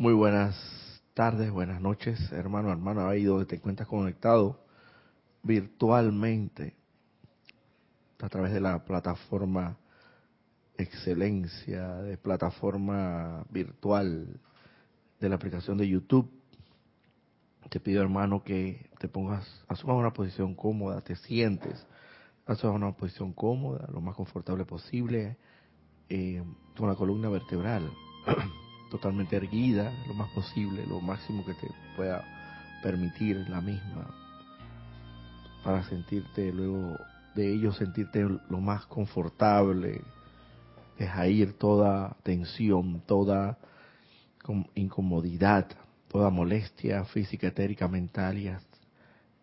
Muy buenas tardes, buenas noches, hermano, hermano, ahí donde te encuentras conectado virtualmente a través de la plataforma Excelencia, de plataforma virtual de la aplicación de YouTube. Te pido, hermano, que te pongas, asumas una posición cómoda, te sientes, asumas una posición cómoda, lo más confortable posible, eh, con la columna vertebral totalmente erguida, lo más posible, lo máximo que te pueda permitir la misma, para sentirte luego de ello, sentirte lo más confortable, deja ir toda tensión, toda incomodidad, toda molestia física, etérica, mental y,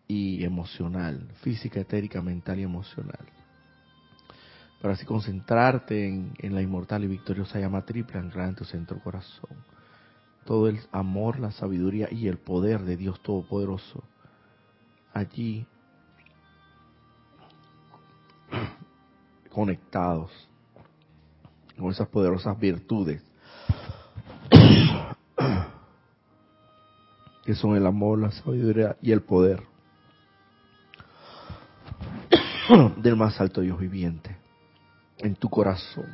y emocional, física, etérica, mental y emocional para así concentrarte en, la inmortal y victoriosa llama triple anclada en tu centro corazón. Todo el amor, la sabiduría y el poder de Dios Todopoderoso allí conectados con esas poderosas virtudes que son el amor, la sabiduría y el poder del más alto Dios viviente en tu corazón.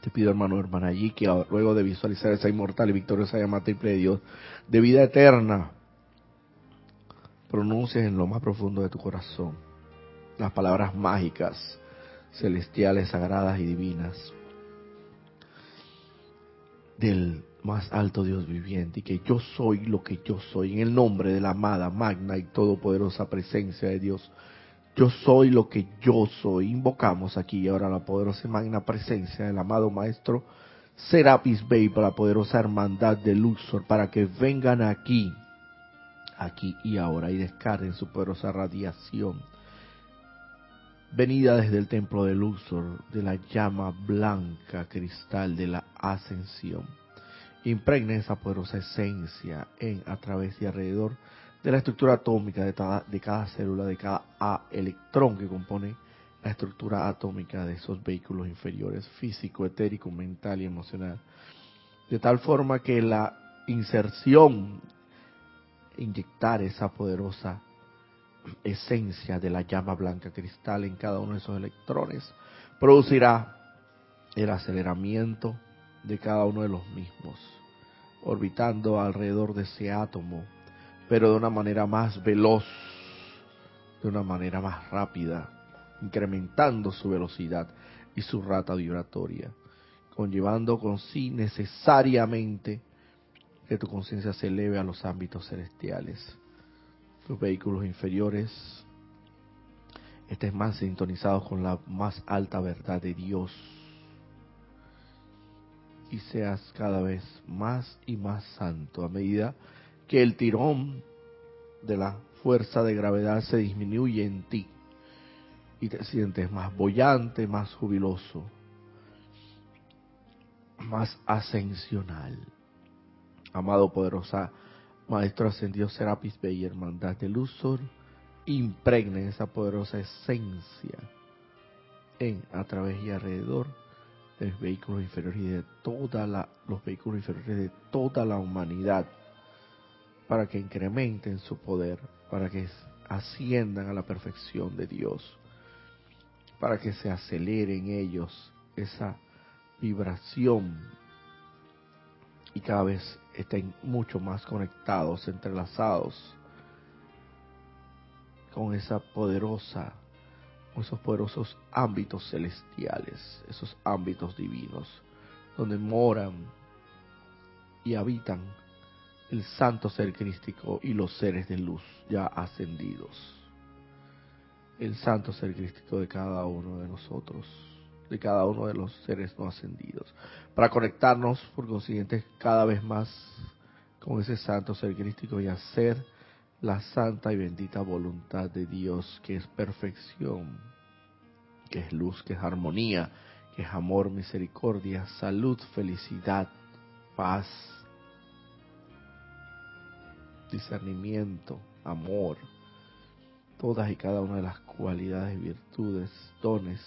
Te pido, hermano, hermana, allí que luego de visualizar esa inmortal y victoriosa llama triple de Dios, de vida eterna, pronuncies en lo más profundo de tu corazón las palabras mágicas, celestiales, sagradas y divinas del más alto Dios viviente y que yo soy lo que yo soy en el nombre de la amada, magna y todopoderosa presencia de Dios yo soy lo que yo soy. Invocamos aquí y ahora la poderosa y magna presencia del amado Maestro Serapis Bey para la poderosa hermandad de Luxor para que vengan aquí, aquí y ahora y descarguen su poderosa radiación. Venida desde el templo de Luxor, de la llama blanca cristal de la ascensión. Impregne esa poderosa esencia en, a través y alrededor de la estructura atómica de cada, célula, de cada electrón que compone la estructura atómica de esos vehículos inferiores, físico, etérico, mental y emocional. De tal forma que la inserción, inyectar esa poderosa esencia de la llama blanca cristal en cada uno de esos electrones, producirá el aceleramiento de cada uno de los mismos, orbitando alrededor de ese átomo pero de una manera más veloz, de una manera más rápida, incrementando su velocidad y su rata vibratoria, conllevando con sí necesariamente que tu conciencia se eleve a los ámbitos celestiales. Tus vehículos inferiores estén más sintonizados con la más alta verdad de Dios y seas cada vez más y más santo a medida que el tirón de la fuerza de gravedad se disminuye en ti y te sientes más bollante, más jubiloso, más ascensional. Amado poderosa Maestro Ascendido Serapis Bey, Hermandad de Luzor, impregne esa poderosa esencia en, a través y alrededor de los vehículos inferiores y de toda la, los vehículos inferiores de toda la humanidad para que incrementen su poder, para que asciendan a la perfección de Dios, para que se acelere en ellos esa vibración y cada vez estén mucho más conectados, entrelazados con esa poderosa, esos poderosos ámbitos celestiales, esos ámbitos divinos, donde moran y habitan el santo ser crístico y los seres de luz ya ascendidos. El santo ser crístico de cada uno de nosotros, de cada uno de los seres no ascendidos, para conectarnos por consiguiente cada vez más con ese santo ser crístico y hacer la santa y bendita voluntad de Dios, que es perfección, que es luz, que es armonía, que es amor, misericordia, salud, felicidad, paz, discernimiento, amor, todas y cada una de las cualidades, virtudes, dones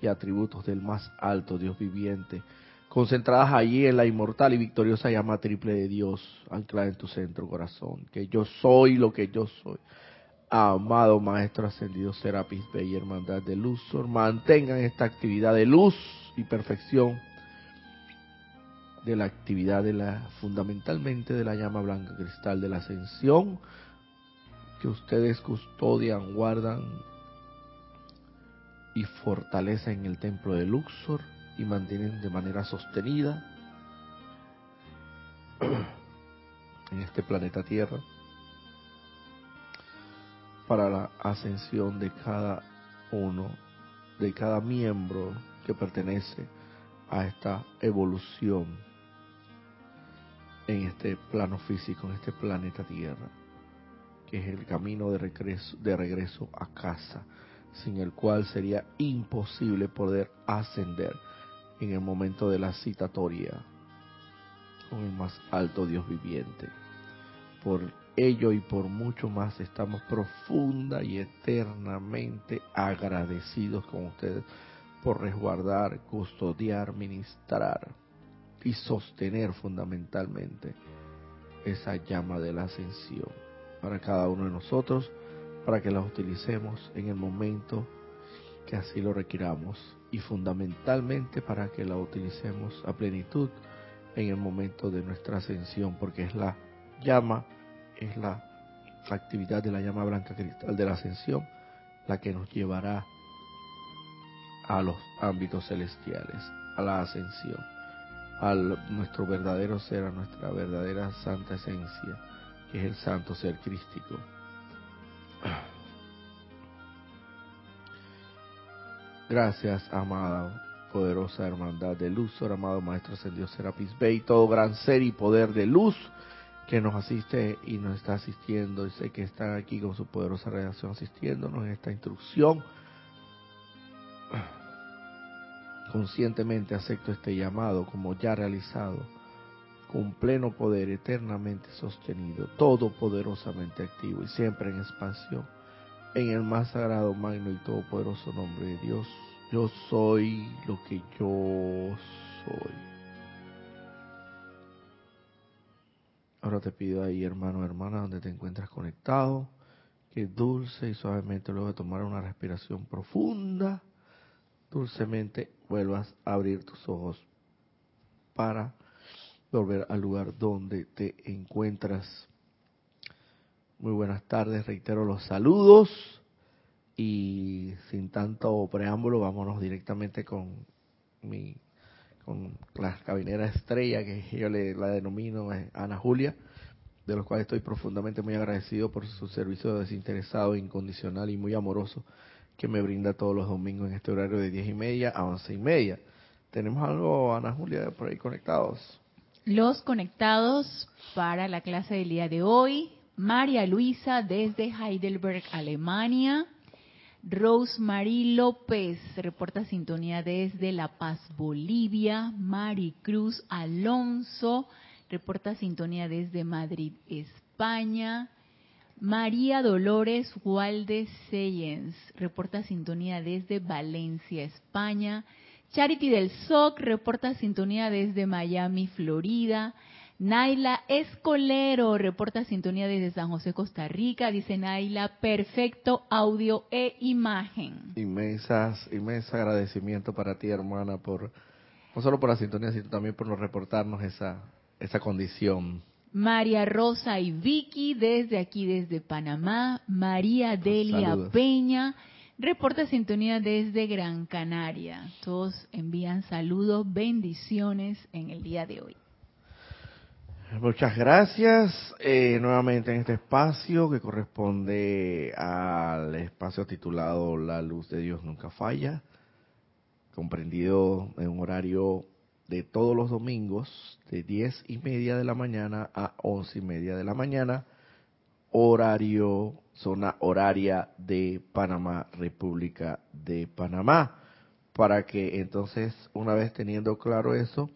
y atributos del más alto Dios viviente concentradas allí en la inmortal y victoriosa llama triple de Dios, anclada en tu centro corazón, que yo soy lo que yo soy. Amado Maestro Ascendido Serapis Bey, Hermandad de Luz, mantengan esta actividad de luz y perfección de la actividad de la fundamentalmente de la llama blanca cristal de la ascensión que ustedes custodian, guardan y fortalecen el templo de Luxor y mantienen de manera sostenida en este planeta Tierra para la ascensión de cada uno, de cada miembro que pertenece a esta evolución en este plano físico, en este planeta Tierra, que es el camino de regreso, de regreso a casa, sin el cual sería imposible poder ascender en el momento de la citatoria con el más alto Dios viviente. Por ello y por mucho más estamos profunda y eternamente agradecidos con ustedes por resguardar, custodiar, ministrar y sostener fundamentalmente esa llama de la ascensión para cada uno de nosotros, para que la utilicemos en el momento que así lo requiramos y fundamentalmente para que la utilicemos a plenitud en el momento de nuestra ascensión, porque es la llama, es la actividad de la llama blanca cristal de la ascensión la que nos llevará a los ámbitos celestiales, a la ascensión, a nuestro verdadero ser, a nuestra verdadera santa esencia, que es el santo ser crístico. Gracias, amada, poderosa hermandad de luz, amado Maestro Ascendido Serapis Bey, todo gran ser y poder de luz que nos asiste y nos está asistiendo, y sé que están aquí con su poderosa redacción asistiéndonos en esta instrucción. Conscientemente acepto este llamado como ya realizado, con pleno poder eternamente sostenido, todopoderosamente activo y siempre en expansión en el más sagrado, magno y todopoderoso nombre de Dios. Yo soy lo que yo soy. Ahora te pido ahí, hermano, hermana, donde te encuentras conectado, que dulce y suavemente, luego de tomar una respiración profunda, dulcemente vuelvas a abrir tus ojos para volver al lugar donde te encuentras. Muy buenas tardes, reitero los saludos y sin tanto preámbulo vámonos directamente con mi con la cabinera estrella que yo le la denomino Ana Julia, de los cuales estoy profundamente muy agradecido por su servicio desinteresado, incondicional y muy amoroso que me brinda todos los domingos en este horario de diez y media a once y media. ¿Tenemos algo, Ana Julia, por ahí conectados? Los conectados para la clase del día de hoy María Luisa desde Heidelberg, Alemania. Rosemary López reporta sintonía desde La Paz, Bolivia. Maricruz Alonso reporta sintonía desde Madrid, España. María Dolores Walde Seyens reporta sintonía desde Valencia, España. Charity del SOC reporta sintonía desde Miami, Florida. Naila Escolero reporta sintonía desde San José, Costa Rica. Dice Naila, perfecto audio e imagen. Inmensas, inmenso agradecimiento para ti, hermana, por no solo por la sintonía, sino también por reportarnos esa, esa condición. María Rosa y Vicky desde aquí, desde Panamá. María Delia Peña reporta sintonía desde Gran Canaria. Todos envían saludos, bendiciones en el día de hoy. Muchas gracias eh, nuevamente en este espacio que corresponde al espacio titulado La luz de Dios nunca falla, comprendido en un horario de todos los domingos de diez y media de la mañana a once y media de la mañana, horario, zona horaria de Panamá, República de Panamá, para que entonces, una vez teniendo claro eso,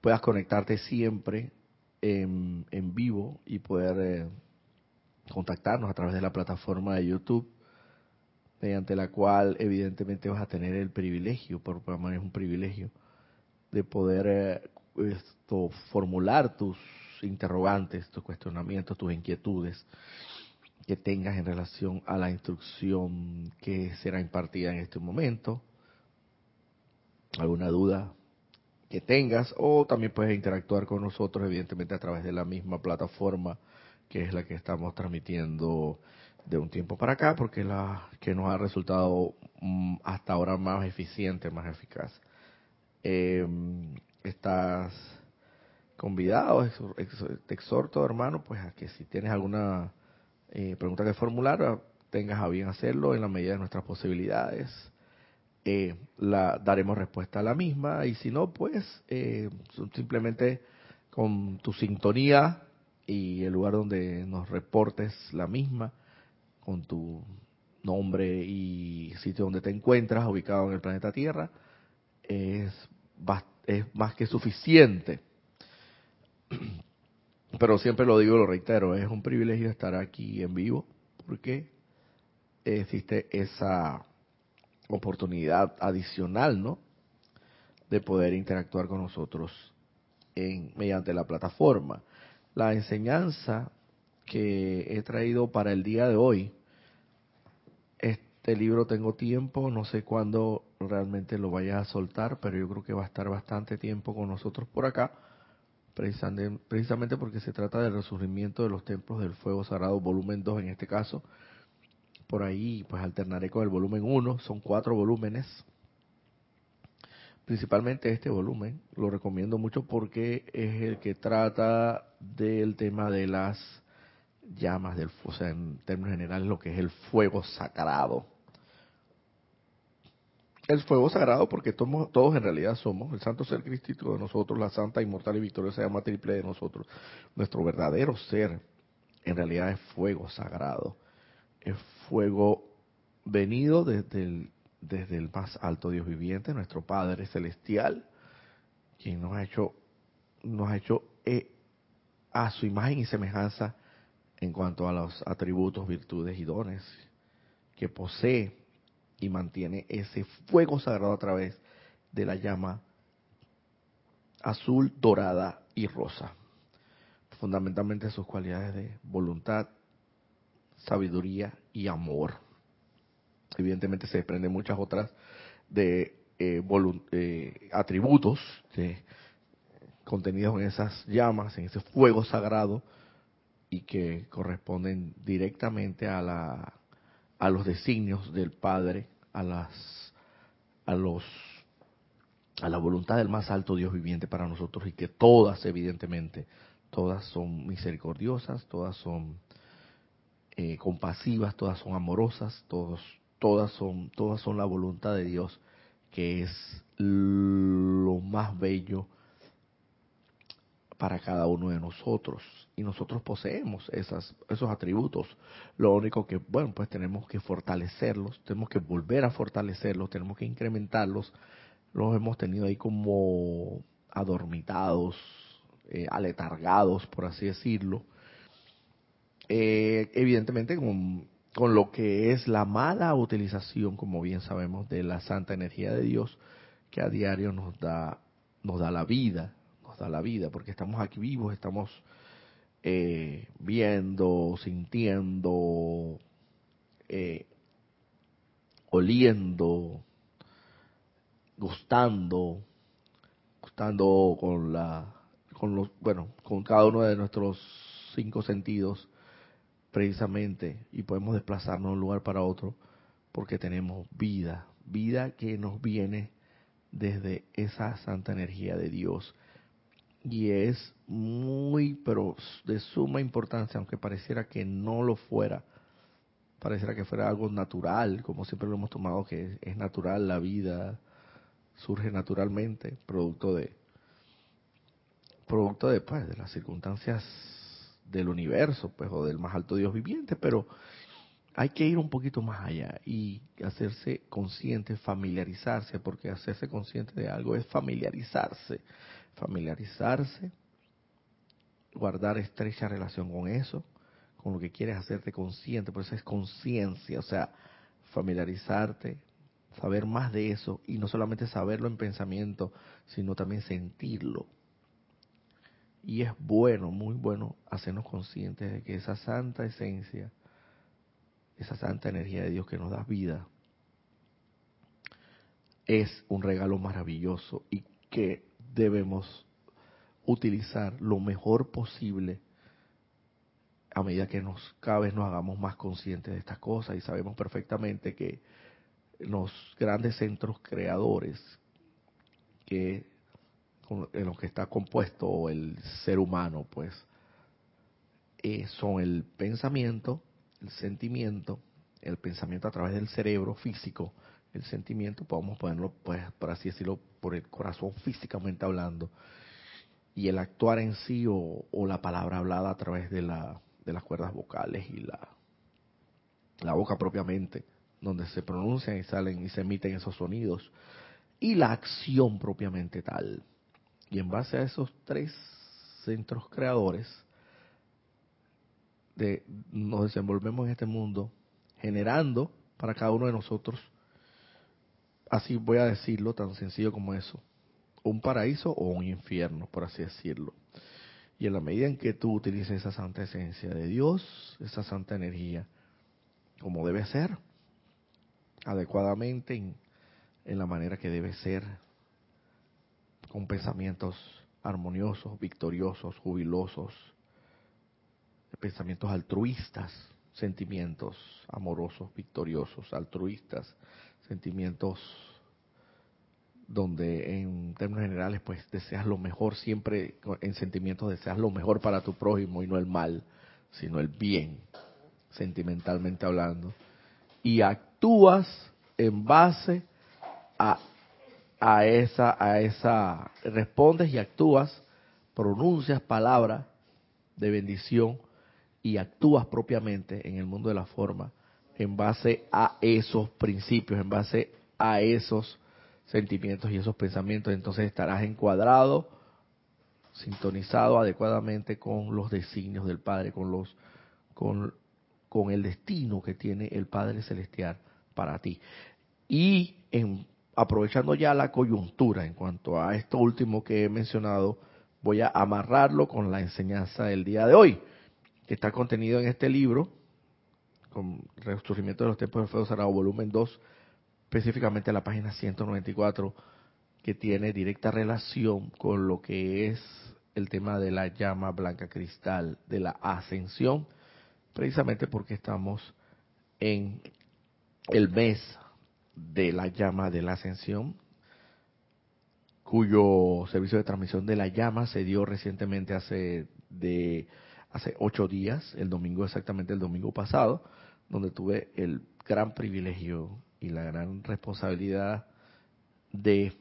puedas conectarte siempre en, vivo y poder eh, contactarnos a través de la plataforma de YouTube mediante la cual evidentemente vas a tener el privilegio, por es un privilegio, de poder eh, esto, formular tus interrogantes, tus cuestionamientos, tus inquietudes que tengas en relación a la instrucción que será impartida en este momento, alguna duda que tengas o también puedes interactuar con nosotros evidentemente a través de la misma plataforma que es la que estamos transmitiendo de un tiempo para acá porque la que nos ha resultado mm, hasta ahora más eficiente, más eficaz. Eh, estás convidado, te exhorto hermano, pues a que si tienes alguna eh, pregunta que formular, tengas a bien hacerlo en la medida de nuestras posibilidades. Eh, la daremos respuesta a la misma y si no, pues eh, simplemente con tu sintonía y el lugar donde nos reportes la misma, con tu nombre y sitio donde te encuentras ubicado en el planeta Tierra, es, es más que suficiente. Pero siempre lo digo, lo reitero, es un privilegio estar aquí en vivo porque existe esa oportunidad adicional, ¿no? De poder interactuar con nosotros en, mediante la plataforma. La enseñanza que he traído para el día de hoy, este libro tengo tiempo, no sé cuándo realmente lo vaya a soltar, pero yo creo que va a estar bastante tiempo con nosotros por acá, precisamente porque se trata del resurgimiento de los templos del fuego sagrado, volumen 2 en este caso, por ahí pues alternaré con el volumen 1, son cuatro volúmenes. Principalmente este volumen, lo recomiendo mucho porque es el que trata del tema de las llamas del o sea, en términos generales lo que es el fuego sagrado. El fuego sagrado porque todos, todos en realidad somos el santo ser crístico de nosotros, la santa, inmortal y victoriosa llama triple de nosotros. Nuestro verdadero ser en realidad es fuego sagrado es fuego venido desde el, desde el más alto Dios viviente, nuestro Padre Celestial, quien nos ha hecho, nos ha hecho eh, a su imagen y semejanza en cuanto a los atributos, virtudes y dones que posee y mantiene ese fuego sagrado a través de la llama azul, dorada y rosa. Fundamentalmente sus cualidades de voluntad, sabiduría y amor. Evidentemente se desprenden muchas otras de eh, eh, atributos contenidos en esas llamas, en ese fuego sagrado y que corresponden directamente a la a los designios del Padre, a las a los a la voluntad del más alto Dios viviente para nosotros y que todas evidentemente todas son misericordiosas, todas son eh, compasivas, todas son amorosas, todos, todas son, todas son la voluntad de Dios, que es lo más bello para cada uno de nosotros. Y nosotros poseemos esas, esos atributos. Lo único que, bueno, pues tenemos que fortalecerlos, tenemos que volver a fortalecerlos, tenemos que incrementarlos. Los hemos tenido ahí como adormitados, eh, aletargados, por así decirlo eh, evidentemente con, con, lo que es la mala utilización, como bien sabemos, de la santa energía de Dios, que a diario nos da, nos da la vida, nos da la vida, porque estamos aquí vivos, estamos eh, viendo, sintiendo, eh, oliendo, gustando, gustando con la, con los, bueno, con cada uno de nuestros cinco sentidos precisamente y podemos desplazarnos de un lugar para otro porque tenemos vida, vida que nos viene desde esa santa energía de Dios. Y es muy, pero de suma importancia, aunque pareciera que no lo fuera, pareciera que fuera algo natural, como siempre lo hemos tomado, que es natural, la vida surge naturalmente, producto de, producto de, pues, de las circunstancias del universo, pues, o del más alto Dios viviente, pero hay que ir un poquito más allá y hacerse consciente, familiarizarse, porque hacerse consciente de algo es familiarizarse, familiarizarse, guardar estrecha relación con eso, con lo que quieres hacerte consciente, por eso es conciencia, o sea, familiarizarte, saber más de eso y no solamente saberlo en pensamiento, sino también sentirlo. Y es bueno, muy bueno, hacernos conscientes de que esa santa esencia, esa santa energía de Dios que nos da vida, es un regalo maravilloso y que debemos utilizar lo mejor posible a medida que nos cada vez nos hagamos más conscientes de estas cosas y sabemos perfectamente que los grandes centros creadores que en los que está compuesto el ser humano, pues eh, son el pensamiento, el sentimiento, el pensamiento a través del cerebro físico, el sentimiento, podemos ponerlo, pues, por así decirlo, por el corazón físicamente hablando, y el actuar en sí o, la palabra hablada a través de, la, de las cuerdas vocales y la, la boca propiamente, donde se pronuncian y salen y se emiten esos sonidos, y la acción propiamente tal. Y en base a esos tres centros creadores, de, nos desenvolvemos en este mundo generando para cada uno de nosotros, así voy a decirlo, tan sencillo como eso, un paraíso o un infierno, por así decirlo. Y en la medida en que tú utilices esa santa esencia de Dios, esa santa energía, como debe ser, adecuadamente, en, en la manera que debe ser, con pensamientos armoniosos, victoriosos, jubilosos, pensamientos altruistas, sentimientos amorosos, victoriosos, altruistas, sentimientos donde en términos generales pues deseas lo mejor, siempre en sentimientos deseas lo mejor para tu prójimo y no el mal, sino el bien, sentimentalmente hablando. Y actúas en base a, a esa, a esa, respondes y actúas, pronuncias palabras de bendición y actúas propiamente en el mundo de la forma en base a esos principios, en base a esos sentimientos y esos pensamientos, entonces estarás encuadrado, sintonizado adecuadamente con los designios del Padre, con los con, con el destino que tiene el Padre celestial para ti. Y en, aprovechando ya la coyuntura en cuanto a esto último que he mencionado, voy a amarrarlo con la enseñanza del día de hoy, que está contenido en este libro, con Resurgimiento de los Tiempos de Fuego Sagrado, volumen 2, específicamente la página 194, que tiene directa relación con lo que es el tema de la llama blanca cristal, de la ascensión, precisamente porque estamos en el mes de la llama de la ascensión, cuyo servicio de transmisión de la llama se dio recientemente hace de hace ocho días, el domingo exactamente el domingo pasado, donde tuve el gran privilegio y la gran responsabilidad de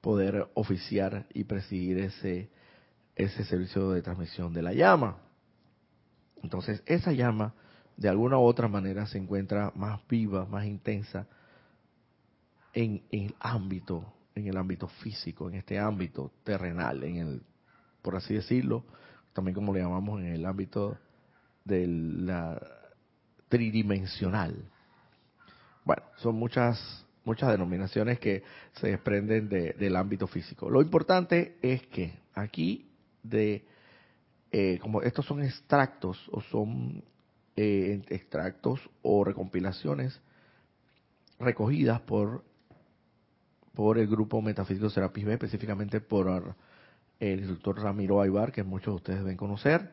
poder oficiar y presidir ese, ese servicio de transmisión de la llama. Entonces, esa llama, de alguna u otra manera, se encuentra más viva, más intensa en, en el ámbito, en el ámbito físico, en este ámbito terrenal, en el, por así decirlo, también como le llamamos en el ámbito de la tridimensional. Bueno, son muchas muchas denominaciones que se desprenden del ámbito físico. Lo importante es que aquí de eh, como estos son extractos o son eh, extractos o recompilaciones recogidas por por el grupo Metafísico Serapis B, específicamente por el instructor Ramiro Aybar, que muchos de ustedes deben conocer,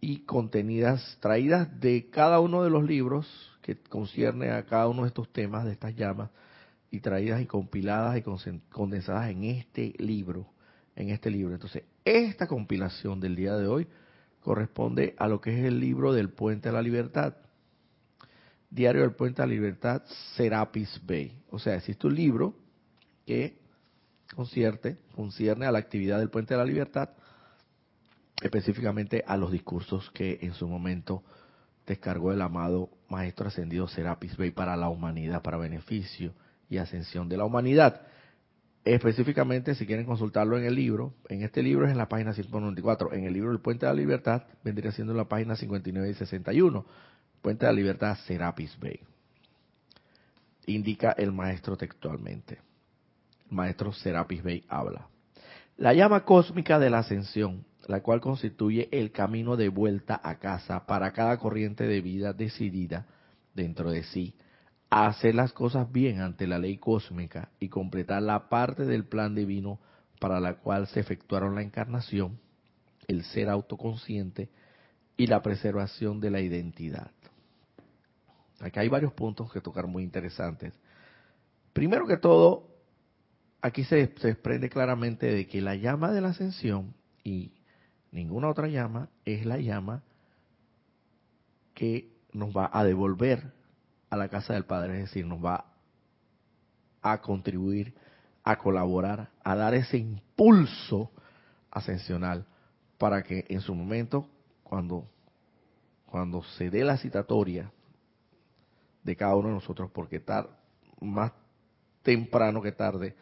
y contenidas traídas de cada uno de los libros que concierne a cada uno de estos temas de estas llamas y traídas y compiladas y condensadas en este libro, en este libro. Entonces, esta compilación del día de hoy corresponde a lo que es el libro del Puente a la Libertad. Diario del Puente a la Libertad, Serapis Bay. O sea, existe un libro que concierte, concierne a la actividad del Puente a la Libertad, específicamente a los discursos que en su momento descargó el amado Maestro Ascendido Serapis Bey para la humanidad, para beneficio y ascensión de la humanidad. Específicamente, si quieren consultarlo en el libro, en este libro es en la página 194, en el libro El Puente de la Libertad vendría siendo en la página 59 y 61, Puente de la Libertad Serapis Bay. indica el maestro textualmente. Maestro Serapis Bey habla. La llama cósmica de la ascensión, la cual constituye el camino de vuelta a casa para cada corriente de vida decidida dentro de sí, a hacer las cosas bien ante la ley cósmica y completar la parte del plan divino para la cual se efectuaron la encarnación, el ser autoconsciente y la preservación de la identidad. Aquí hay varios puntos que tocar muy interesantes. Primero que todo, aquí se, desprende claramente de que la llama de la ascensión y ninguna otra llama es la llama que nos va a devolver a la casa del Padre, es decir, nos va a contribuir, a colaborar, a dar ese impulso ascensional para que en su momento, cuando, cuando se dé la citatoria de cada uno de nosotros, porque tar, más temprano que tarde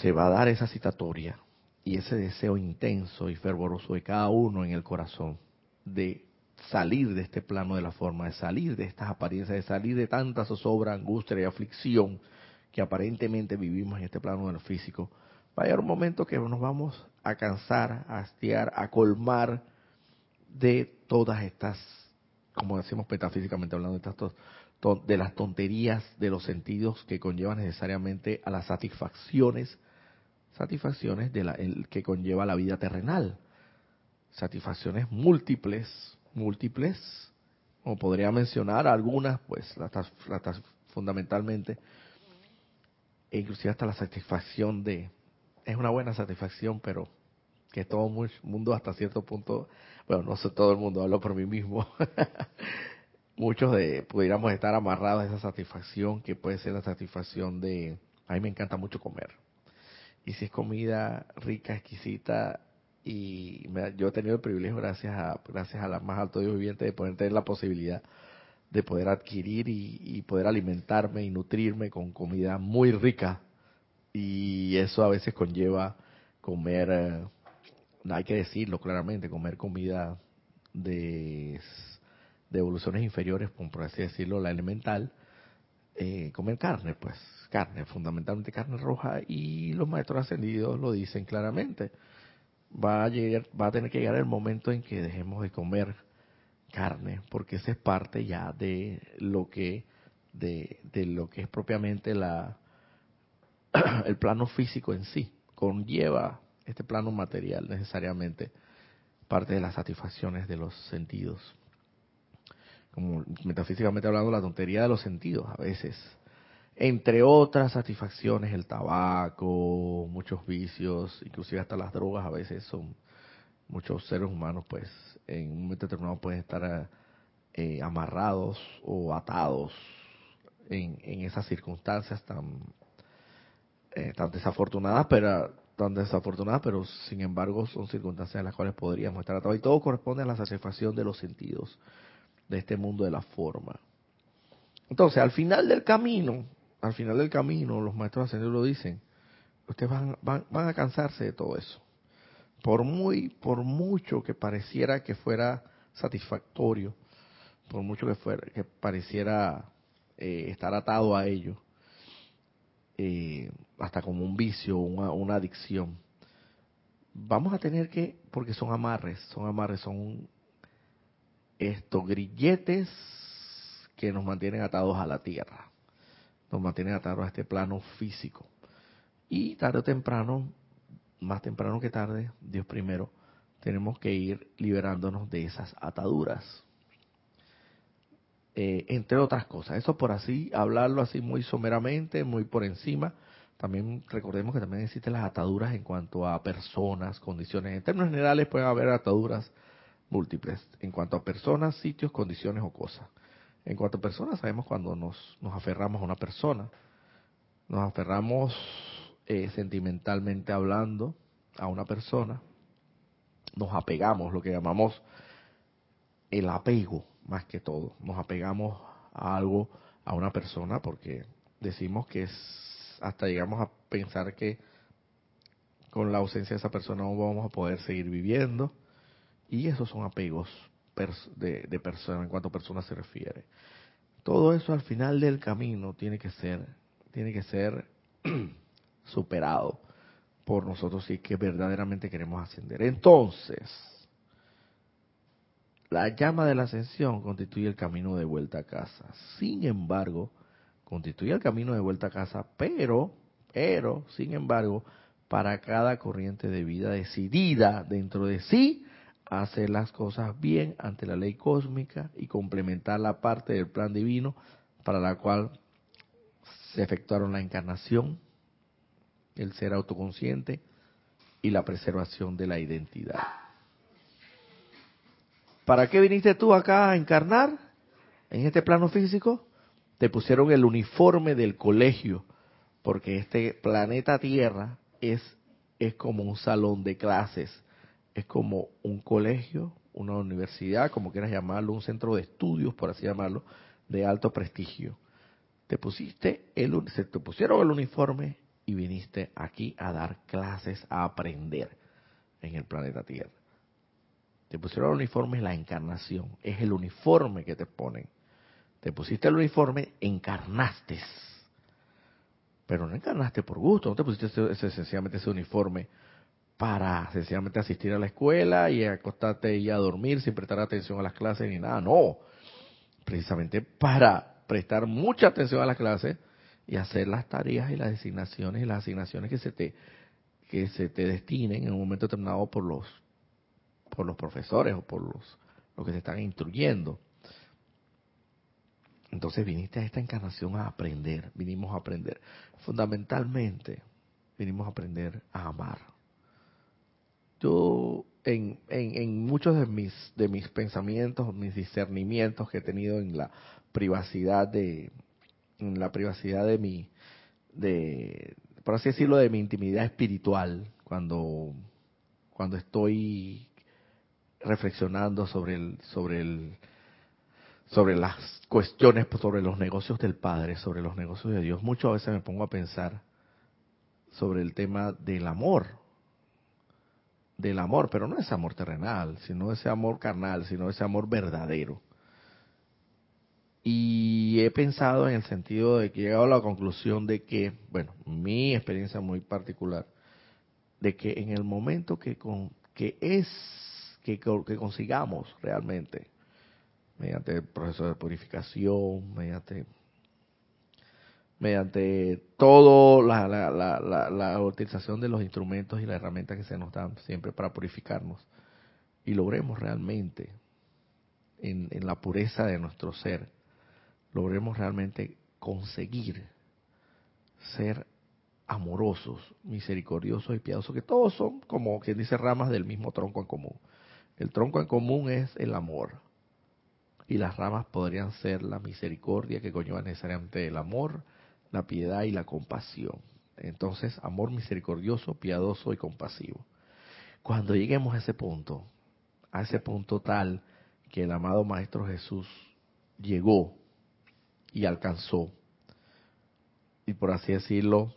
se va a dar esa citatoria y ese deseo intenso y fervoroso de cada uno en el corazón de salir de este plano de la forma, de salir de estas apariencias, de salir de tanta zozobra, angustia y aflicción que aparentemente vivimos en este plano del físico, va a llegar un momento que nos vamos a cansar, a hastiar, a colmar de todas estas, como decimos metafísicamente hablando, de, estas, de las tonterías de los sentidos que conllevan necesariamente a las satisfacciones, satisfacciones de la, el, que conlleva la vida terrenal, satisfacciones múltiples, múltiples, como podría mencionar algunas, pues fundamentalmente, e inclusive hasta la satisfacción de, es una buena satisfacción, pero que todo el mundo hasta cierto punto, bueno, no sé todo el mundo, hablo por mí mismo, muchos de pudiéramos estar amarrados a esa satisfacción que puede ser la satisfacción de, a mí me encanta mucho comer. Y si es comida rica, exquisita, y yo he tenido el privilegio, gracias a, gracias a la más alto Dios viviente, de poder tener la posibilidad de poder adquirir y, poder alimentarme y nutrirme con comida muy rica. Y eso a veces conlleva comer, eh, hay que decirlo claramente, comer comida de, de evoluciones inferiores, por así decirlo, la elemental, eh, comer carne, pues carne, fundamentalmente carne roja, y los maestros ascendidos lo dicen claramente va a llegar, va a tener que llegar el momento en que dejemos de comer carne, porque esa es parte ya de lo que de, de lo que es propiamente la el plano físico en sí, conlleva este plano material necesariamente parte de las satisfacciones de los sentidos. Como metafísicamente hablando, la tontería de los sentidos a veces. Entre otras satisfacciones, el tabaco, muchos vicios, inclusive hasta las drogas a veces son muchos seres humanos, pues en un momento determinado pueden estar eh, amarrados o atados en, esas circunstancias tan eh, tan desafortunadas, pero tan desafortunadas, pero sin embargo son circunstancias en las cuales podríamos estar atados y todo corresponde a la satisfacción de los sentidos de este mundo de la forma. Entonces, al final del camino, al final del camino, los maestros ascendidos lo dicen, ustedes van, van, a cansarse de todo eso. Por muy, por mucho que pareciera que fuera satisfactorio, por mucho que fuera, que pareciera eh, estar atado a ello, eh, hasta como un vicio, una, una adicción, vamos a tener que, porque son amarres, son amarres, son estos grilletes que nos mantienen atados a la tierra nos mantienen atados a este plano físico. Y tarde o temprano, más temprano que tarde, Dios primero, tenemos que ir liberándonos de esas ataduras. Eh, entre otras cosas, eso por así, hablarlo así muy someramente, muy por encima. También recordemos que también existen las ataduras en cuanto a personas, condiciones. En términos generales pueden haber ataduras múltiples en cuanto a personas, sitios, condiciones o cosas. En cuanto a personas, sabemos cuando nos, nos aferramos a una persona. Nos aferramos eh, sentimentalmente hablando a una persona. Nos apegamos, lo que llamamos el apego, más que todo. Nos apegamos a algo, a una persona, porque decimos que es, hasta llegamos a pensar que con la ausencia de esa persona no vamos a poder seguir viviendo. Y esos son apegos de, persona en cuanto a personas se refiere. todo eso al final del camino tiene que ser, tiene que ser superado por nosotros si es que verdaderamente queremos ascender. Entonces, la llama de la ascensión constituye el camino de vuelta a casa. Sin embargo, constituye el camino de vuelta a casa, pero, pero, sin embargo, para cada corriente de vida decidida dentro de sí hacer las cosas bien ante la ley cósmica y complementar la parte del plan divino para la cual se efectuaron la encarnación, el ser autoconsciente y la preservación de la identidad. ¿Para qué viniste tú acá a encarnar en este plano físico? Te pusieron el uniforme del colegio, porque este planeta Tierra es, es como un salón de clases, es como un colegio, una universidad, como quieras llamarlo, un centro de estudios, por así llamarlo, de alto prestigio. Te pusiste el, se te pusieron el uniforme y viniste aquí a dar clases, a aprender en el planeta Tierra. Te pusieron el uniforme la encarnación, es el uniforme que te ponen. Te pusiste el uniforme, encarnaste. Pero no encarnaste por gusto, no te pusiste ese, sencillamente ese uniforme para sencillamente asistir a la escuela y acostarte y a dormir sin prestar atención a las clases ni nada. No, precisamente para prestar mucha atención a las clases y hacer las tareas y las designaciones y las asignaciones que se te que se te destinen en un momento determinado por los por los profesores o por los, los que te están instruyendo. Entonces viniste a esta encarnación a aprender, vinimos a aprender. Fundamentalmente, vinimos a aprender a amar. Yo, en, en, en, muchos de mis, de mis pensamientos, mis discernimientos que he tenido en la privacidad de, en la privacidad de mi, de, por así decirlo, de mi intimidad espiritual, cuando, cuando estoy reflexionando sobre el, sobre el, sobre las cuestiones, sobre los negocios del Padre, sobre los negocios de Dios, muchas veces me pongo a pensar sobre el tema del amor, del amor, pero no ese amor terrenal, sino ese amor carnal, sino ese amor verdadero. Y he pensado en el sentido de que he llegado a la conclusión de que, bueno, mi experiencia muy particular, de que en el momento que, con, que es que, consigamos realmente, mediante el proceso de purificación, mediante mediante todo la, la, la, la, utilización de los instrumentos y las herramientas que se nos dan siempre para purificarnos y logremos realmente en, en la pureza de nuestro ser, logremos realmente conseguir ser amorosos, misericordiosos y piadosos, que todos son como quien dice ramas del mismo tronco en común. El tronco en común es el amor. Y las ramas podrían ser la misericordia que conlleva necesariamente el amor, la piedad y la compasión. Entonces, amor misericordioso, piadoso y compasivo. Cuando lleguemos a ese punto, a ese punto tal que el amado Maestro Jesús llegó y alcanzó, y por así decirlo,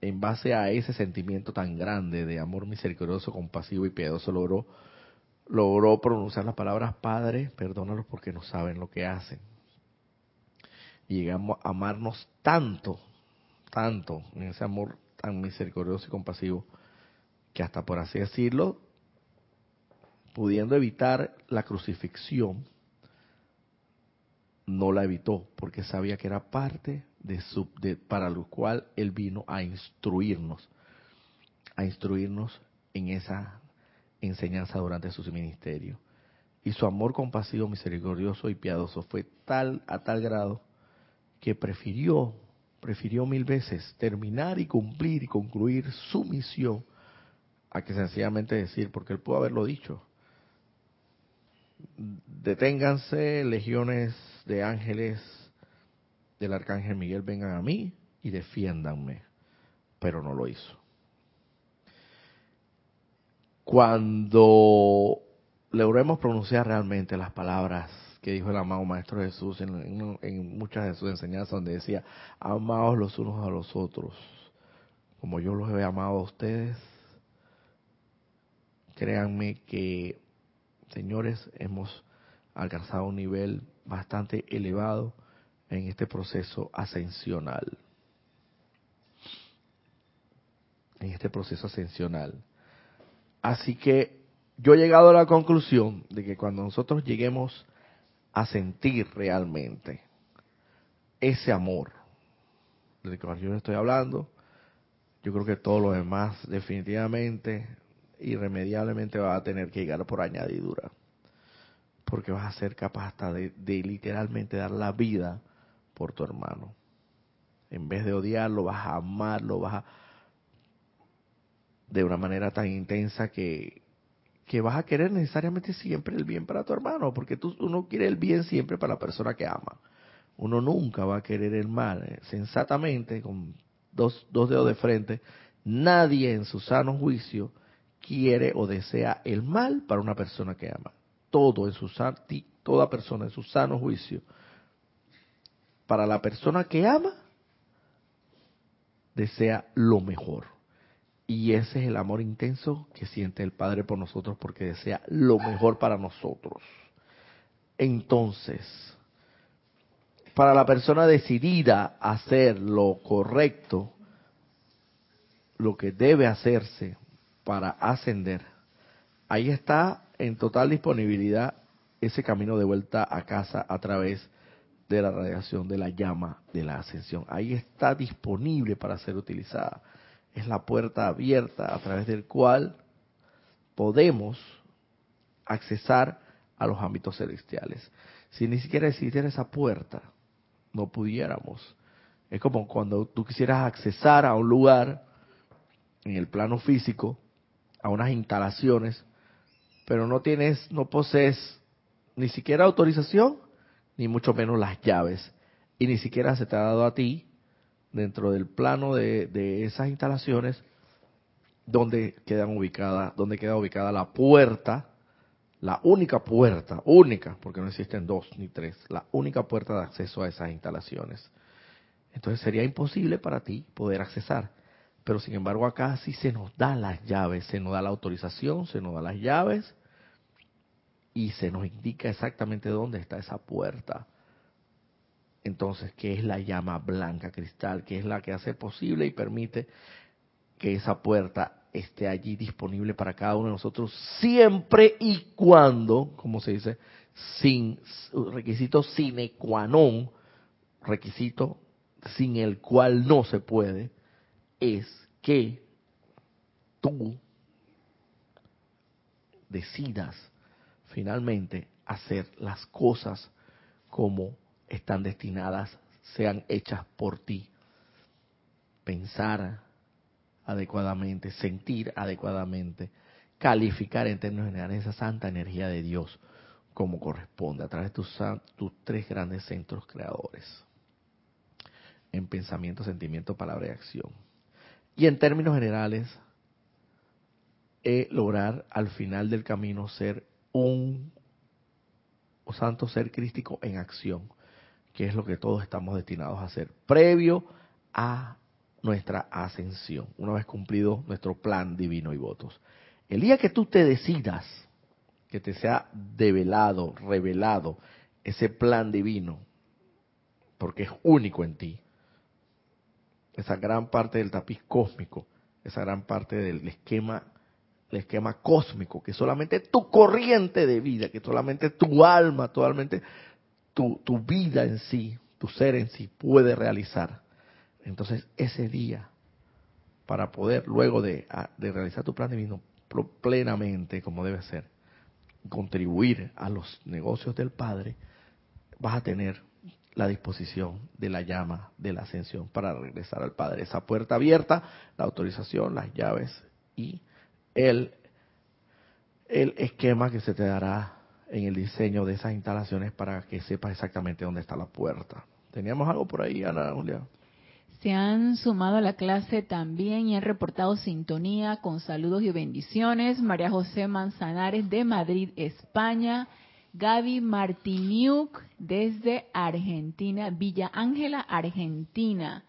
en base a ese sentimiento tan grande de amor misericordioso, compasivo y piadoso, logró, logró pronunciar las palabras Padre, perdónalos porque no saben lo que hacen. Llegamos a amarnos tanto, tanto, en ese amor tan misericordioso y compasivo, que hasta por así decirlo, pudiendo evitar la crucifixión, no la evitó, porque sabía que era parte de su, de, para lo cual Él vino a instruirnos, a instruirnos en esa enseñanza durante su ministerio. Y su amor compasivo, misericordioso y piadoso fue tal a tal grado que prefirió, prefirió mil veces terminar y cumplir y concluir su misión a que sencillamente decir, porque él pudo haberlo dicho, deténganse legiones de ángeles del arcángel Miguel vengan a mí y defiéndanme. Pero no lo hizo. Cuando logremos pronunciar realmente las palabras que dijo el amado Maestro Jesús en, muchas de sus enseñanzas, donde decía, amaos los unos a los otros, como yo los he amado a ustedes, créanme que, señores, hemos alcanzado un nivel bastante elevado en este proceso ascensional. En este proceso ascensional. Así que yo he llegado a la conclusión de que cuando nosotros lleguemos a sentir realmente ese amor del que yo estoy hablando, yo creo que todo lo demás definitivamente, irremediablemente va a tener que llegar por añadidura. Porque vas a ser capaz hasta de, de literalmente dar la vida por tu hermano. En vez de odiarlo, vas a amarlo, vas a de una manera tan intensa que, que vas a querer necesariamente siempre el bien para tu hermano, porque tú, uno quiere el bien siempre para la persona que ama. Uno nunca va a querer el mal. Eh, sensatamente, con dos, dos dedos de frente, nadie en su sano juicio quiere o desea el mal para una persona que ama. Todo en su toda persona en su sano juicio, para la persona que ama, desea lo mejor. Y ese es el amor intenso que siente el Padre por nosotros porque desea lo mejor para nosotros. Entonces, para la persona decidida a hacer lo correcto, lo que debe hacerse para ascender, ahí está en total disponibilidad ese camino de vuelta a casa a través de la radiación de la llama de la ascensión. Ahí está disponible para ser utilizada es la puerta abierta a través del cual podemos accesar a los ámbitos celestiales. Si ni siquiera existiera esa puerta, no pudiéramos. Es como cuando tú quisieras accesar a un lugar en el plano físico, a unas instalaciones, pero no tienes, no posees ni siquiera autorización, ni mucho menos las llaves, y ni siquiera se te ha dado a ti dentro del plano de, esas instalaciones donde quedan ubicadas, donde queda ubicada la puerta, la única puerta, única, porque no existen dos ni tres, la única puerta de acceso a esas instalaciones. Entonces sería imposible para ti poder accesar. Pero sin embargo acá sí se nos da las llaves, se nos da la autorización, se nos da las llaves y se nos indica exactamente dónde está esa puerta entonces, ¿qué es la llama blanca cristal? que es la que hace posible y permite que esa puerta esté allí disponible para cada uno de nosotros siempre y cuando, como se dice, sin requisito sine qua non, requisito sin el cual no se puede, es que tú decidas finalmente hacer las cosas como están destinadas, sean hechas por ti. Pensar adecuadamente, sentir adecuadamente, calificar en términos generales esa santa energía de Dios como corresponde a través de tus, tus tres grandes centros creadores en pensamiento, sentimiento, palabra y acción. Y en términos generales, lograr al final del camino ser un santo ser crístico en acción, que es lo que todos estamos destinados a hacer, previo a nuestra ascensión, una vez cumplido nuestro plan divino y votos. El día que tú te decidas, que te sea develado, revelado ese plan divino, porque es único en ti, esa gran parte del tapiz cósmico, esa gran parte del esquema, el esquema cósmico, que solamente tu corriente de vida, que solamente tu alma, totalmente tu, vida en sí, tu ser en sí puede realizar. Entonces ese día, para poder luego de, de realizar tu plan divino plenamente como debe ser, contribuir a los negocios del Padre, vas a tener la disposición de la llama de la ascensión para regresar al Padre. Esa puerta abierta, la autorización, las llaves y el, el esquema que se te dará en el diseño de esas instalaciones para que sepas exactamente dónde está la puerta. ¿Teníamos algo por ahí, Ana Julia? Se han sumado a la clase también y han reportado sintonía con saludos y bendiciones. María José Manzanares de Madrid, España. Gaby Martiniuk desde Argentina, Villa Ángela, Argentina.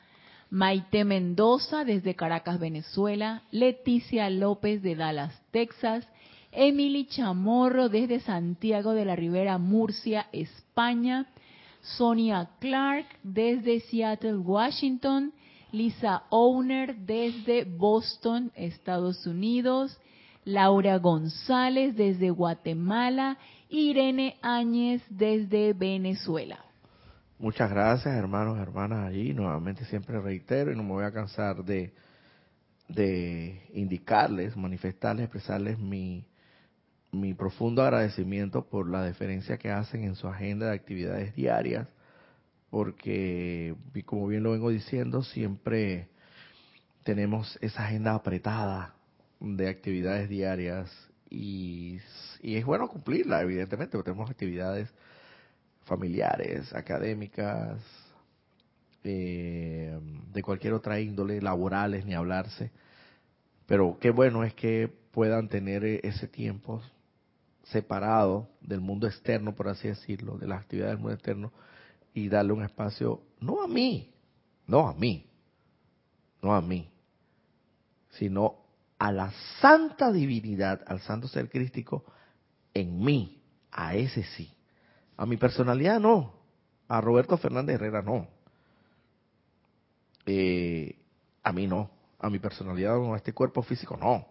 Maite Mendoza desde Caracas, Venezuela. Leticia López de Dallas, Texas Emily Chamorro desde Santiago de la Ribera, Murcia, España. Sonia Clark desde Seattle, Washington. Lisa Owner desde Boston, Estados Unidos. Laura González desde Guatemala. Irene Áñez desde Venezuela. Muchas gracias, hermanos, hermanas, allí. Nuevamente siempre reitero y no me voy a cansar de, de indicarles, manifestarles, expresarles mi, mi profundo agradecimiento por la deferencia que hacen en su agenda de actividades diarias, porque, como bien lo vengo diciendo, siempre tenemos esa agenda apretada de actividades diarias y, es bueno cumplirla, evidentemente, porque tenemos actividades familiares, académicas, eh, de cualquier otra índole, laborales, ni hablarse. Pero qué bueno es que puedan tener e-, ese tiempo separado del mundo externo, por así decirlo, de las actividades del mundo externo, y darle un espacio, no a mí, no a mí, no a mí, sino a la santa divinidad, al santo ser crístico en mí, a ese sí. A mi personalidad no. A Roberto Fernández Herrera no. Eh, a mí no. A mi personalidad o a este cuerpo físico no.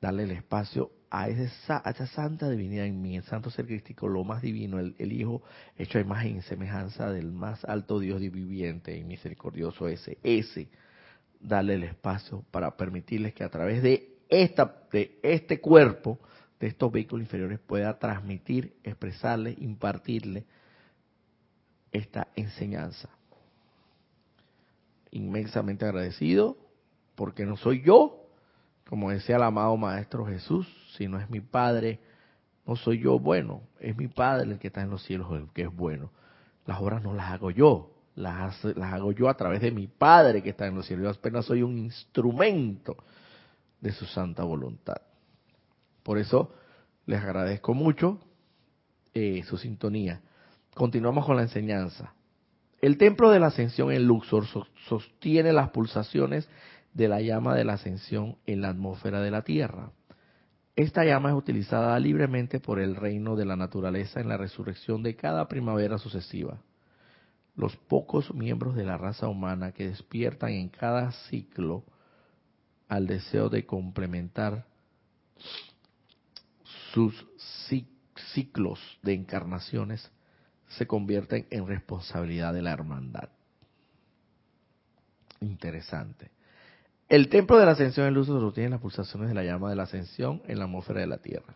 Darle el espacio a, esa, esa santa divinidad en mí, el santo ser crístico, lo más divino, el, el, Hijo hecho a imagen y semejanza del más alto Dios viviente y misericordioso ese, ese, darle el espacio para permitirles que a través de esta, de este cuerpo, de estos vehículos inferiores pueda transmitir, expresarle, impartirle esta enseñanza. Inmensamente agradecido, porque no soy yo, como decía el amado Maestro Jesús, sino es mi Padre, no soy yo bueno, es mi Padre el que está en los cielos, el que es bueno. Las obras no las hago yo, las, las hago yo a través de mi Padre que está en los cielos. Yo apenas soy un instrumento de su santa voluntad. Por eso les agradezco mucho eh, su sintonía. Continuamos con la enseñanza. El templo de la ascensión en Luxor sostiene las pulsaciones de la llama de la ascensión en la atmósfera de la Tierra. Esta llama es utilizada libremente por el reino de la naturaleza en la resurrección de cada primavera sucesiva. Los pocos miembros de la raza humana que despiertan en cada ciclo al deseo de complementar sus ciclos de encarnaciones se convierten en responsabilidad de la hermandad. Interesante. El templo de la ascensión en luz sostiene las pulsaciones de la llama de la ascensión en la atmósfera de la Tierra.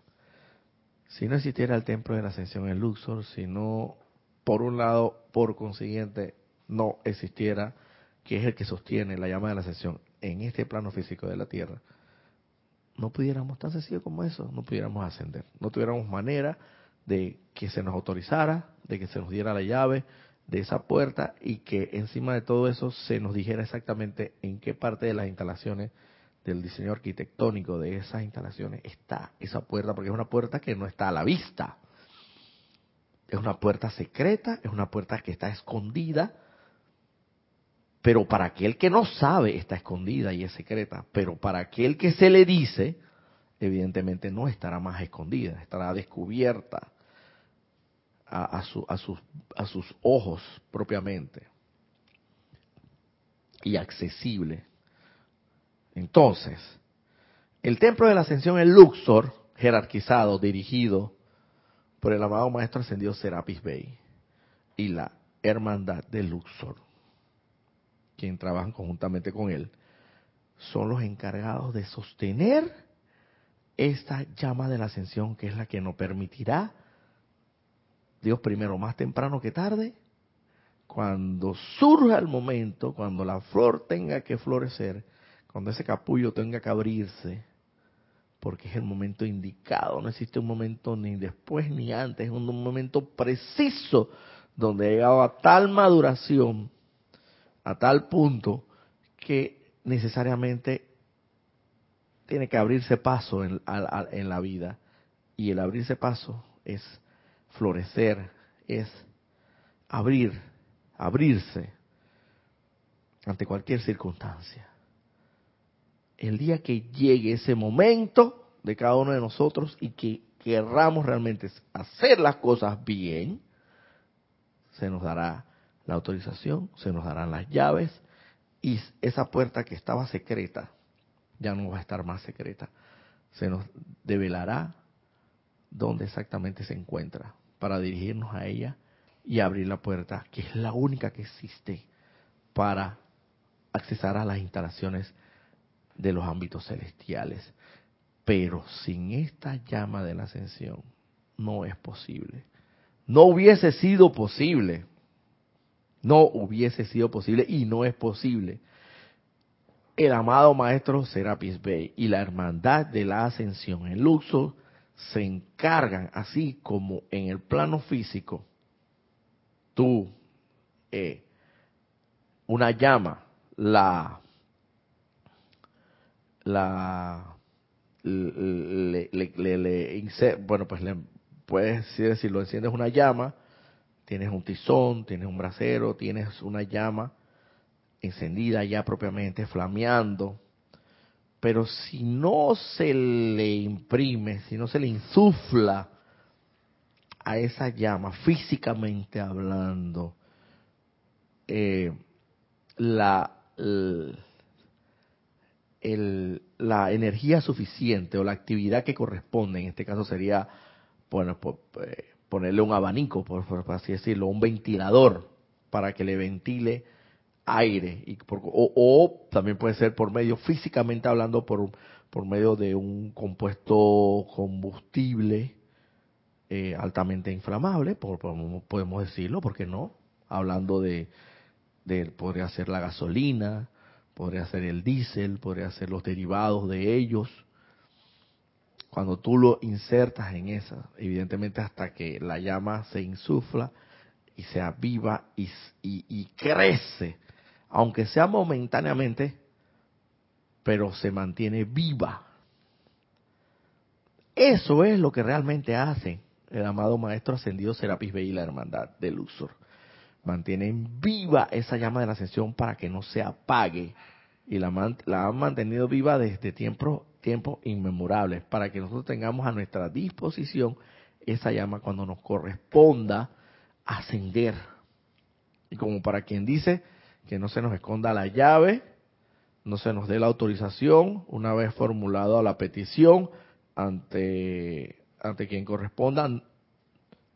Si no existiera el templo de la ascensión en Luxor, si no, por un lado, por consiguiente, no existiera, que es el que sostiene la llama de la ascensión en este plano físico de la Tierra, no pudiéramos, tan sencillo como eso, no pudiéramos ascender. No tuviéramos manera de que se nos autorizara, de que se nos diera la llave de esa puerta y que encima de todo eso se nos dijera exactamente en qué parte de las instalaciones del diseño arquitectónico de esas instalaciones está esa puerta, porque es una puerta que no está a la vista. Es una puerta secreta, es una puerta que está escondida, pero para aquel que no sabe está escondida y es secreta, pero para aquel que se le dice, evidentemente no estará más escondida, estará descubierta a, sus, sus ojos propiamente y accesible. Entonces, el templo de la ascensión en Luxor, jerarquizado, dirigido por el amado Maestro Ascendido Serapis Bey y la Hermandad de Luxor quien trabajan conjuntamente con él, son los encargados de sostener esta llama de la ascensión que es la que nos permitirá, Dios primero, más temprano que tarde, cuando surja el momento, cuando la flor tenga que florecer, cuando ese capullo tenga que abrirse, porque es el momento indicado, no existe un momento ni después ni antes, es un momento preciso donde ha llegado a tal maduración a tal punto que necesariamente tiene que abrirse paso en, en, la vida. Y el abrirse paso es florecer, es abrir, abrirse ante cualquier circunstancia. El día que llegue ese momento, de cada uno de nosotros y que querramos realmente hacer las cosas bien, se nos dará la autorización, se nos darán las llaves y esa puerta que estaba secreta ya no va a estar más secreta. Se nos develará dónde exactamente se encuentra para dirigirnos a ella y abrir la puerta, que es la única que existe para accesar a las instalaciones de los ámbitos celestiales. Pero sin esta llama de la ascensión no es posible. No hubiese sido posible. No hubiese sido posible y no es posible. El amado maestro Serapis Bey y la hermandad de la ascensión en Luxor se encargan, así como en el plano físico, tú, eh, una llama, la, la, le, le, le, bueno, pues le puedes decir, lo enciendes una llama, tienes un tizón, tienes un brasero, tienes una llama encendida ya propiamente, flameando, pero si no se le imprime, si no se le insufla a esa llama, físicamente hablando, eh, la, energía suficiente o la actividad que corresponde, en este caso sería, bueno, eh, ponerle un abanico, por, así decirlo, un ventilador para que le ventile aire y o, también puede ser por medio físicamente hablando por por medio de un compuesto combustible eh, altamente inflamable por, podemos decirlo porque no hablando de, podría ser la gasolina podría ser el diésel podría ser los derivados de ellos. Cuando tú lo insertas en esa evidentemente hasta que la llama se insufla y se aviva y, y crece aunque sea momentáneamente, pero se mantiene viva. Eso es lo que realmente hace el amado Maestro Ascendido Serapis Bey y la Hermandad de Luxor. Mantienen viva esa llama de la ascensión para que no se apague. Y la, han mantenido viva desde tiempos tiempo inmemorables, para que nosotros tengamos a nuestra disposición esa llama cuando nos corresponda ascender. Y como para quien dice, que no se nos esconda la llave, no se nos dé la autorización una vez formulada la petición ante, ante quien corresponda,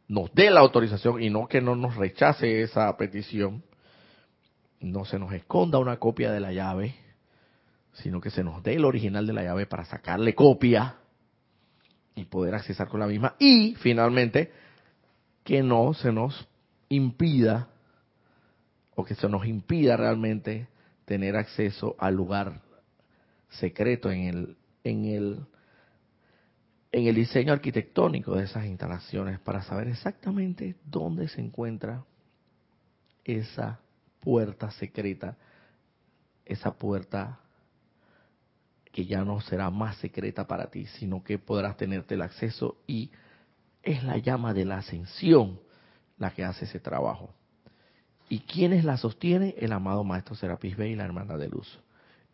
nos dé la autorización y no que no nos rechace esa petición, no se nos esconda una copia de la llave, sino que se nos dé el original de la llave para sacarle copia y poder accesar con la misma. Y finalmente que no se nos impida o que se nos impida realmente tener acceso al lugar secreto en el en el en el diseño arquitectónico de esas instalaciones para saber exactamente dónde se encuentra esa puerta secreta, esa puerta que ya no será más secreta para ti, sino que podrás tenerte el acceso y es la llama de la ascensión la que hace ese trabajo. ¿Y quiénes la sostienen? El amado Maestro Serapis Bey y la Hermana de Luz.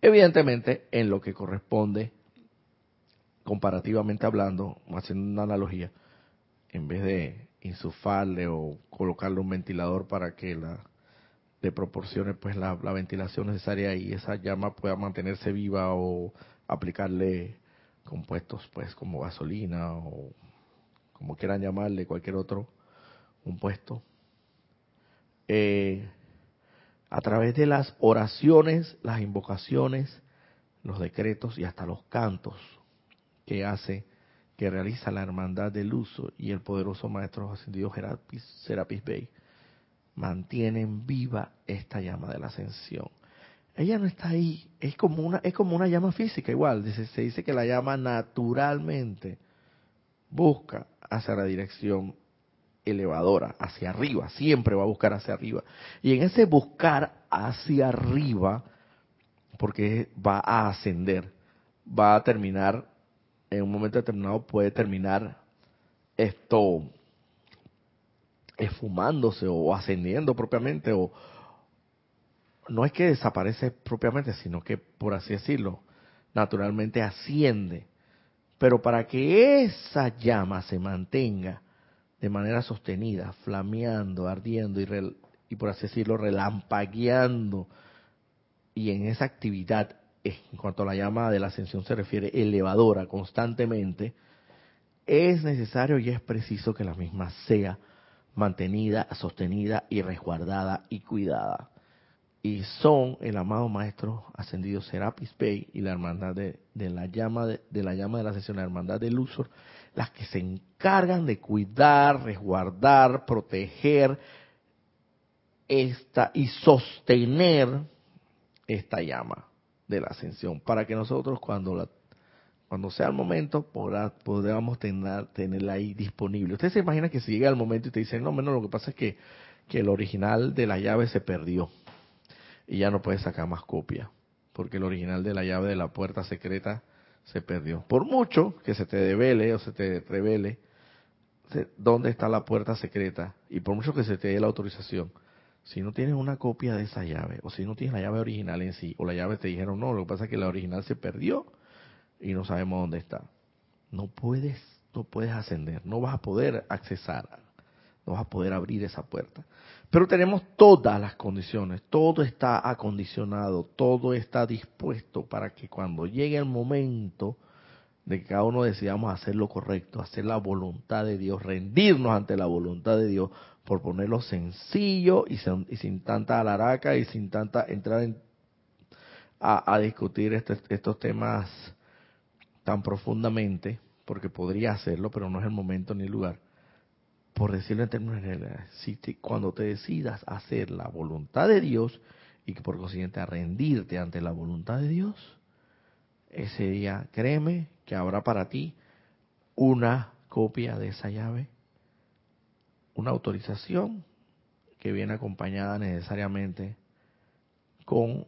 Evidentemente, en lo que corresponde, comparativamente hablando, haciendo una analogía, en vez de insuflarle o colocarle un ventilador para que la le proporcione pues la, la, ventilación necesaria y esa llama pueda mantenerse viva o aplicarle compuestos pues como gasolina o como quieran llamarle cualquier otro compuesto eh, a través de las oraciones, las invocaciones, los decretos y hasta los cantos que hace, que realiza la hermandad del uso y el poderoso maestro ascendido Serapis, Serapis Bey, mantienen viva esta llama de la ascensión. Ella no está ahí, es como una, es como una llama física igual, se dice que la llama naturalmente busca hacia la dirección elevadora, hacia arriba, siempre va a buscar hacia arriba. Y en ese buscar hacia arriba, porque va a ascender, va a terminar, en un momento determinado puede terminar esto esfumándose o ascendiendo propiamente, o no es que desaparece propiamente, sino que, por así decirlo, naturalmente asciende Pero para que esa llama se mantenga de manera sostenida, flameando, ardiendo y, y por así decirlo, relampagueando, y en esa actividad, en cuanto a la llama de la ascensión se refiere, elevadora constantemente, es necesario y es preciso que la misma sea mantenida, sostenida y resguardada y cuidada. Y son el amado maestro ascendido Serapis Bey y la hermandad de, la llama de, la llama de la sesión, la hermandad de Luxor, las que se encargan de cuidar, resguardar, proteger esta y sostener esta llama de la ascensión para que nosotros cuando la cuando sea el momento podamos tener, tenerla ahí disponible. Usted se imagina que si llega el momento y te dicen, no, menos lo que pasa es que, que el original de la llave se perdió y ya no puedes sacar más copia, porque el original de la llave de la puerta secreta se perdió. Por mucho que se te devele o se te revele dónde está la puerta secreta y por mucho que se te dé la autorización, si no tienes una copia de esa llave o si no tienes la llave original en sí o la llave te dijeron no, lo que pasa es que la original se perdió y no sabemos dónde está. No puedes, no puedes ascender, no vas a poder accesar, vas a poder abrir esa puerta. Pero tenemos todas las condiciones, todo está acondicionado, todo está dispuesto para que cuando llegue el momento de que cada uno decidamos hacer lo correcto, hacer la voluntad de Dios, rendirnos ante la voluntad de Dios, por ponerlo sencillo y sin, tanta alaraca y sin tanta entrar en, a, discutir este, estos temas tan profundamente, porque podría hacerlo, pero no es el momento ni el lugar por decirlo en términos generales, cuando te decidas hacer la voluntad de Dios y por consiguiente a rendirte ante la voluntad de Dios, ese día, créeme que habrá para ti una copia de esa llave, una autorización que viene acompañada necesariamente con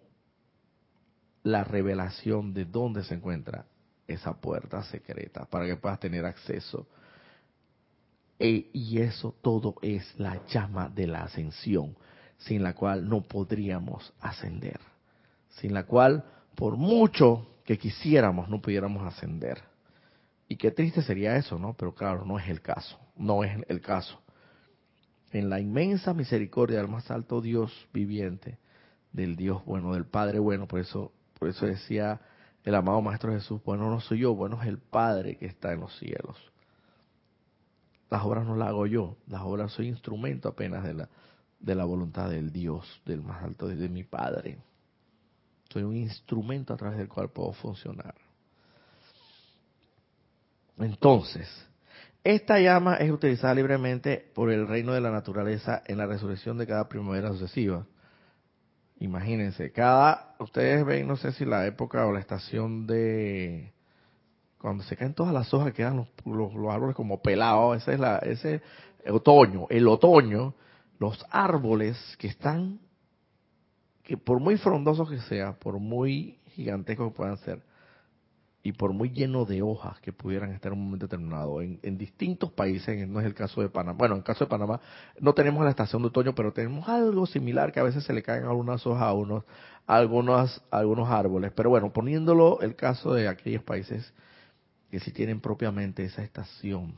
la revelación de dónde se encuentra esa puerta secreta para que puedas tener acceso e, y eso todo es la llama de la ascensión, sin la cual no podríamos ascender, sin la cual, por mucho que quisiéramos, no pudiéramos ascender. Y qué triste sería eso, ¿no? Pero claro, no es el caso, no es el caso. En la inmensa misericordia del más alto Dios viviente, del Dios bueno, del Padre bueno, por eso, por eso decía el amado Maestro Jesús, bueno no soy yo, bueno es el Padre que está en los cielos. Las obras no las hago yo, las obras soy instrumento apenas de la, de la voluntad del Dios, del más alto, de mi Padre. Soy un instrumento a través del cual puedo funcionar. Entonces, esta llama es utilizada libremente por el reino de la naturaleza en la resurrección de cada primavera sucesiva. Imagínense, cada, ustedes ven, no sé si la época o la estación de, cuando se caen todas las hojas quedan los, los, árboles como pelados, ese es la, ese otoño, el otoño, los árboles que están, que por muy frondosos que sean, por muy gigantescos que puedan ser, y por muy llenos de hojas que pudieran estar en un momento determinado, en, en, distintos países, no es el caso de Panamá, bueno, en el caso de Panamá no tenemos la estación de otoño, pero tenemos algo similar que a veces se le caen algunas hojas a unos, a algunos, a algunos árboles, pero bueno, poniéndolo el caso de aquellos países que si tienen propiamente esa estación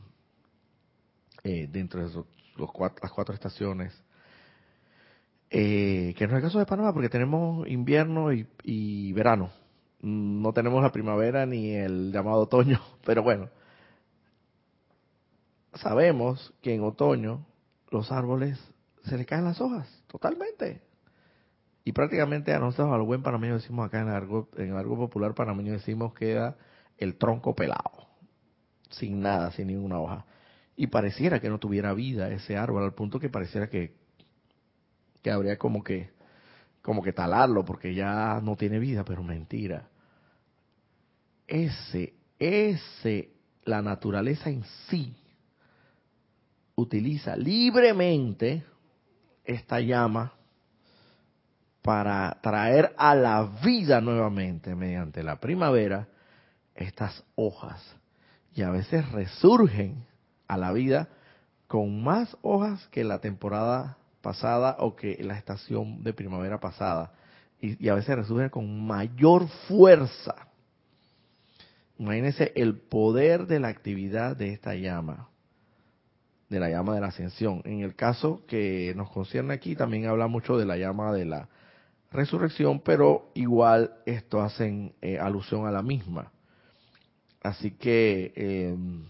eh, dentro de los cuatro, las cuatro estaciones, eh, que no es el caso de Panamá porque tenemos invierno y, verano, no tenemos la primavera ni el llamado otoño, pero bueno, sabemos que en otoño los árboles se les caen las hojas, totalmente. Y prácticamente a nosotros, al buen panameño, decimos acá en el argot, en el argot popular panameño, decimos que el tronco pelado, sin nada, sin ninguna hoja. Y pareciera que no tuviera vida ese árbol, al punto que pareciera que, que habría como que, como que talarlo, porque ya no tiene vida, pero mentira. Ese, ese, la naturaleza en sí, utiliza libremente esta llama para traer a la vida nuevamente mediante la primavera estas hojas y a veces resurgen a la vida con más hojas que la temporada pasada o que la estación de primavera pasada y, a veces resurgen con mayor fuerza Imagínense el poder de la actividad de esta llama, de la llama de la ascensión. En el caso que nos concierne aquí, también habla mucho de la llama de la resurrección, pero igual esto hacen eh, alusión a la misma. Así que em,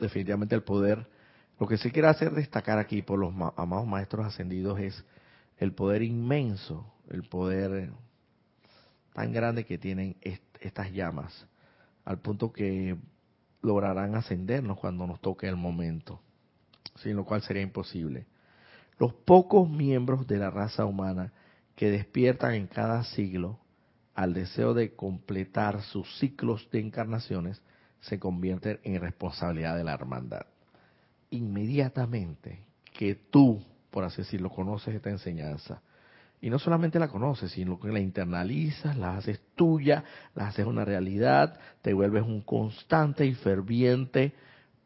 definitivamente el poder, lo que se quiere hacer destacar aquí por los amados maestros ascendidos es el poder inmenso, el poder tan grande que tienen estas llamas, al punto que lograrán ascendernos cuando nos toque el momento, sin lo cual sería imposible. Los pocos miembros de la raza humana que despiertan en cada siglo al deseo de completar sus ciclos de encarnaciones se convierten en responsabilidad de la hermandad. Inmediatamente que tú, por así decirlo, conoces esta enseñanza, y no solamente la conoces, sino que la internalizas, la haces tuya, la haces una realidad, te vuelves un constante y ferviente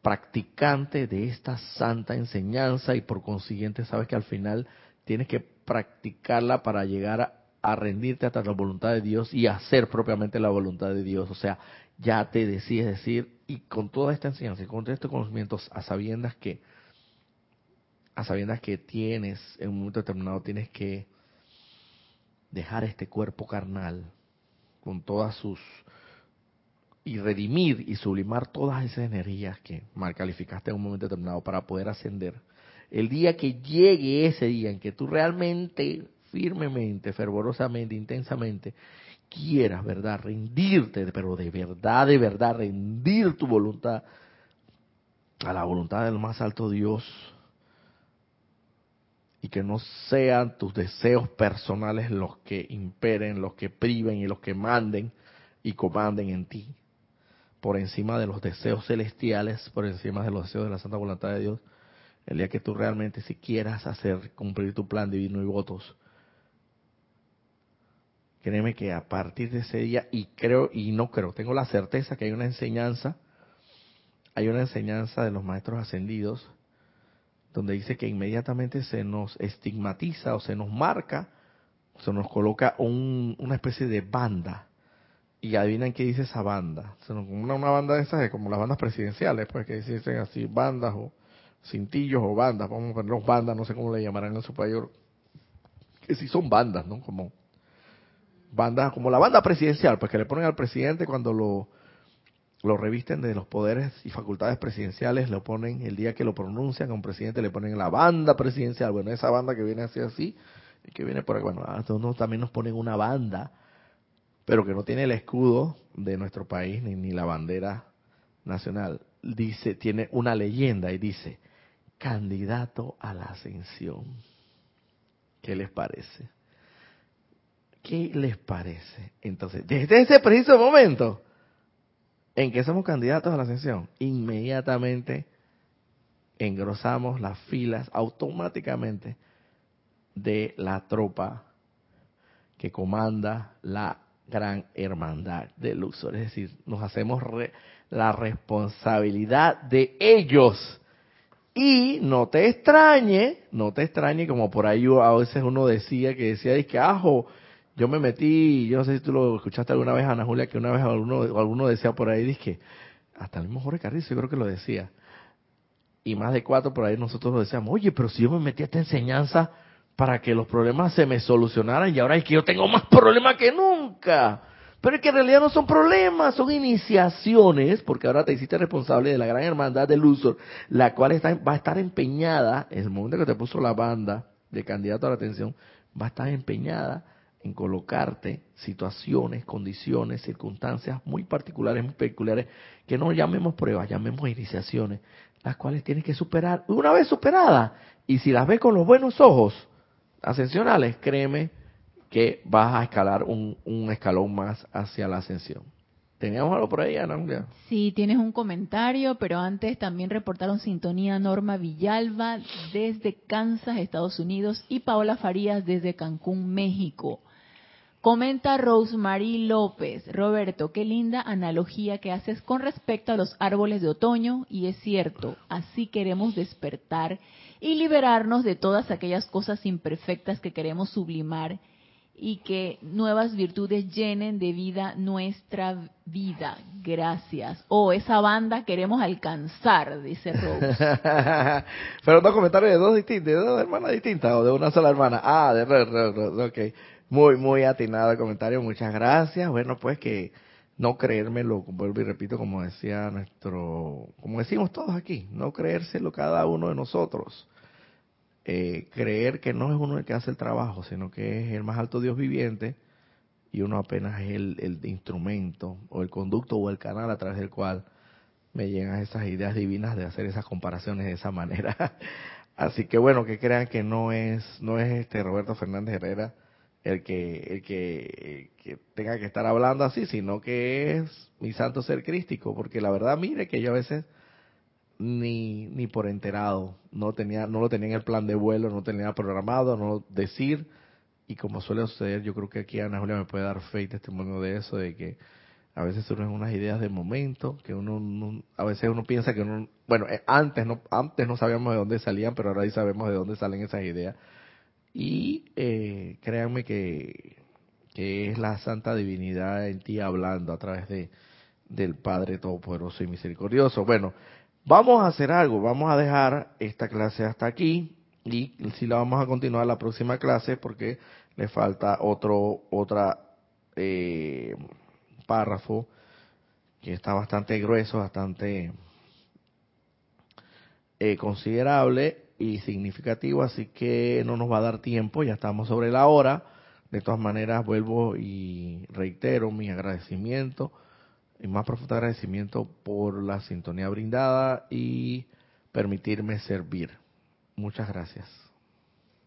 practicante de esta santa enseñanza y por consiguiente sabes que al final tienes que practicarla para llegar a, rendirte hasta la voluntad de Dios y hacer propiamente la voluntad de Dios. O sea, ya te decides decir, y con toda esta enseñanza y con estos conocimientos, a sabiendas que, a sabiendas que tienes, en un momento determinado tienes que dejar este cuerpo carnal con todas sus y redimir y sublimar todas esas energías que mal calificaste en un momento determinado para poder ascender el día que llegue ese día en que tú realmente, firmemente, fervorosamente, intensamente, quieras, ¿verdad? Rendirte, pero de verdad, de verdad, rendir tu voluntad a la voluntad del más alto Dios y que no sean tus deseos personales los que imperen, los que priven y los que manden y comanden en ti, por encima de los deseos celestiales, por encima de los deseos de la santa voluntad de Dios, el día que tú realmente si quieras hacer cumplir tu plan divino y votos, créeme que a partir de ese día, y creo, y no creo, tengo la certeza que hay una enseñanza, hay una enseñanza de los maestros ascendidos, donde dice que inmediatamente se nos estigmatiza o se nos marca, se nos coloca una especie de banda. Y adivinan qué dice esa banda. Una, una banda de esas, como las bandas presidenciales, pues que dicen así, bandas o cintillos o bandas, vamos a ponerlos bandas, no sé cómo le llamarán en su país, que sí son bandas, ¿no? Como bandas, como la banda presidencial, pues que le ponen al presidente cuando lo, lo revisten de los poderes y facultades presidenciales, lo ponen el día que lo pronuncian a un presidente, le ponen la banda presidencial, bueno, esa banda que viene así así, y que viene por aquí, bueno, también nos ponen una banda, pero que no tiene el escudo de nuestro país ni, ni la bandera nacional. Dice, tiene una leyenda y dice, candidato a la ascensión. ¿Qué les parece? ¿Qué les parece? Entonces, desde ese preciso momento en que somos candidatos a la ascensión, inmediatamente engrosamos las filas automáticamente de la tropa que comanda la gran hermandad de Luxor. Es decir, nos hacemos la responsabilidad de ellos y no te extrañe, no te extrañe, como por ahí a veces uno decía que decía, que ajo, yo me metí, yo no sé si tú lo escuchaste alguna vez, Ana Julia, que una vez alguno, alguno decía por ahí, que hasta el mismo Jorge Carrizo, yo creo que lo decía. Y más de cuatro por ahí nosotros lo decíamos, oye, pero si yo me metí a esta enseñanza para que los problemas se me solucionaran y ahora es que yo tengo más problemas que nunca. Pero es que en realidad no son problemas, son iniciaciones, porque ahora te hiciste responsable de la gran hermandad de Luxor, la cual está, va a estar empeñada, en el momento que te puso la banda de candidato a la atención, va a estar empeñada en colocarte situaciones, condiciones, circunstancias muy particulares, muy peculiares, que no llamemos pruebas, llamemos iniciaciones, las cuales tienes que superar. Una vez superadas, y si las ves con los buenos ojos ascensionales, créeme que vas a escalar un, escalón más hacia la ascensión. ¿Teníamos algo por ahí, Ana? Sí, tienes un comentario, pero antes también reportaron sintonía Norma Villalba desde Kansas, Estados Unidos, y Paola Farías desde Cancún, México. Comenta Rosemary López, Roberto, qué linda analogía que haces con respecto a los árboles de otoño, y es cierto, así queremos despertar y liberarnos de todas aquellas cosas imperfectas que queremos sublimar y que nuevas virtudes llenen de vida nuestra vida. Gracias. Oh, esa banda queremos alcanzar, dice Rose. Pero dos comentarios de dos de dos hermanas distintas o de una sola hermana. Ah, de Rose, ok. Muy, muy atinado el comentario, muchas gracias. Bueno, pues que no creérmelo, vuelvo y repito, como decía nuestro, como decimos todos aquí, no creérselo cada uno de nosotros eh, creer que no es uno el que hace el trabajo, sino que es el más alto Dios viviente y uno apenas es el, instrumento o el conducto o el canal a través del cual me llegan esas ideas divinas de hacer esas comparaciones de esa manera. Así que bueno, que crean que no es no es este Roberto Fernández Herrera el que el que, que tenga que estar hablando así, sino que es mi santo ser crístico, porque la verdad mire que yo a veces ni, ni por enterado. No tenía, no lo tenía en el plan de vuelo, no tenía programado, no decir. Y como suele suceder, yo creo que aquí Ana Julia me puede dar fe y testimonio de eso, de que a veces surgen unas ideas de momento, que uno, a veces uno piensa que uno, bueno, eh, antes no, antes no sabíamos de dónde salían, pero ahora sí sabemos de dónde salen esas ideas. Y eh, créanme que, que es la santa divinidad en ti hablando a través de del Padre Todopoderoso y Misericordioso. Bueno, Vamos a hacer algo, vamos a dejar esta clase hasta aquí y si la vamos a continuar la próxima clase porque le falta otro otra eh, párrafo que está bastante grueso, bastante eh, considerable y significativo, así que no nos va a dar tiempo, ya estamos sobre la hora. De todas maneras, vuelvo y reitero mi agradecimiento y más profundo agradecimiento por la sintonía brindada y permitirme servir. Muchas gracias.